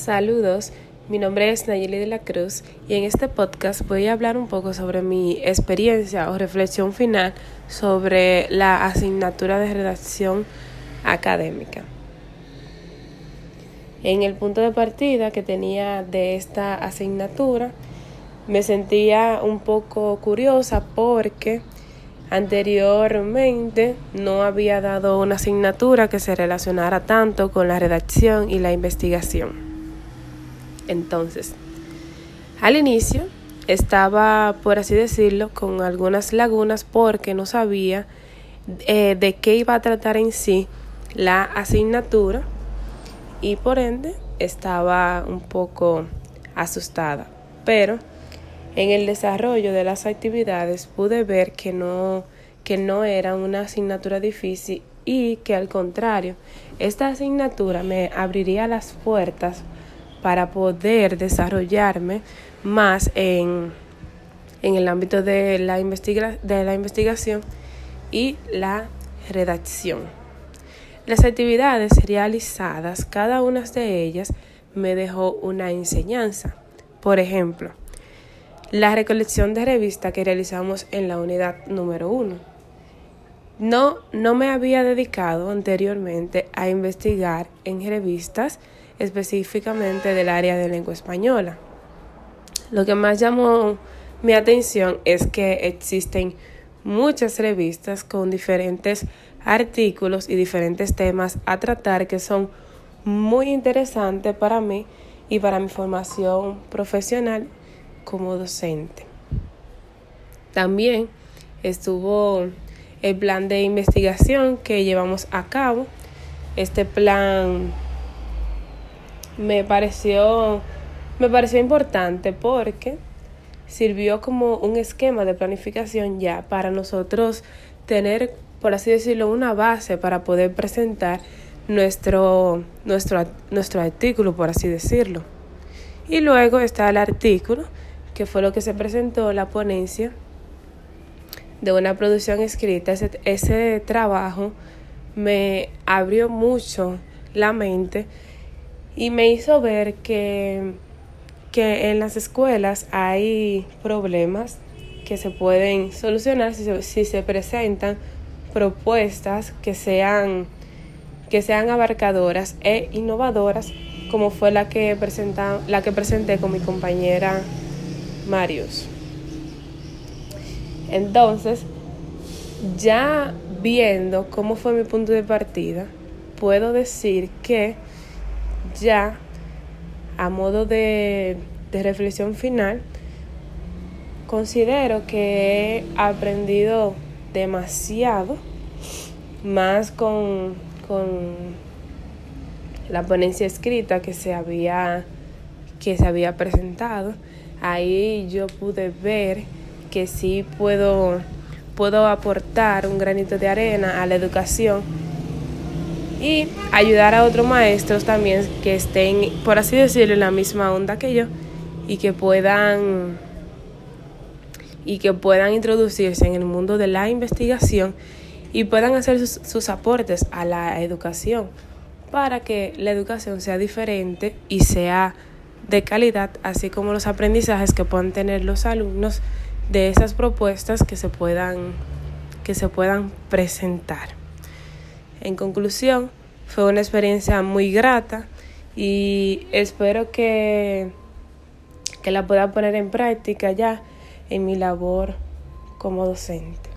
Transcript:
Saludos, mi nombre es Nayeli de la Cruz y en este podcast voy a hablar un poco sobre mi experiencia o reflexión final sobre la asignatura de redacción académica. En el punto de partida que tenía de esta asignatura, me sentía un poco curiosa porque Anteriormente no había dado una asignatura que se relacionara tanto con la redacción y la investigación. Entonces, al inicio estaba, por así decirlo, con algunas lagunas porque no sabía eh, de qué iba a tratar en sí la asignatura y por ende estaba un poco asustada. Pero en el desarrollo de las actividades pude ver que no, que no era una asignatura difícil y que al contrario, esta asignatura me abriría las puertas para poder desarrollarme más en, en el ámbito de la, de la investigación y la redacción. Las actividades realizadas, cada una de ellas me dejó una enseñanza. Por ejemplo, la recolección de revistas que realizamos en la unidad número uno. No, no me había dedicado anteriormente a investigar en revistas específicamente del área de lengua española. Lo que más llamó mi atención es que existen muchas revistas con diferentes artículos y diferentes temas a tratar que son muy interesantes para mí y para mi formación profesional como docente. También estuvo el plan de investigación que llevamos a cabo. Este plan me pareció, me pareció importante porque sirvió como un esquema de planificación ya para nosotros tener, por así decirlo, una base para poder presentar nuestro, nuestro, nuestro artículo, por así decirlo. Y luego está el artículo que fue lo que se presentó la ponencia de una producción escrita. Ese, trabajo me abrió mucho la mente y me hizo ver que, que en las escuelas hay problemas que se pueden solucionar si se, si se presentan propuestas que sean, que sean abarcadoras e innovadoras como fue la que, la que presenté con mi compañera Marius. Entonces, ya viendo cómo fue mi punto de partida, puedo decir que ya a modo de, de reflexión final, considero que he aprendido demasiado más con, con la ponencia escrita que se había que se había presentado. Ahí yo pude ver que sí puedo, puedo aportar un granito de arena a la educación y ayudar a otros maestros también que estén, por así decirlo, en la misma onda que yo y que puedan y que puedan introducirse en el mundo de la investigación y puedan hacer sus, sus aportes a la educación para que la educación sea diferente y sea de calidad, así como los aprendizajes que puedan tener los alumnos de esas propuestas que se puedan, que se puedan presentar. En conclusión, fue una experiencia muy grata y espero que, que la pueda poner en práctica ya en mi labor como docente.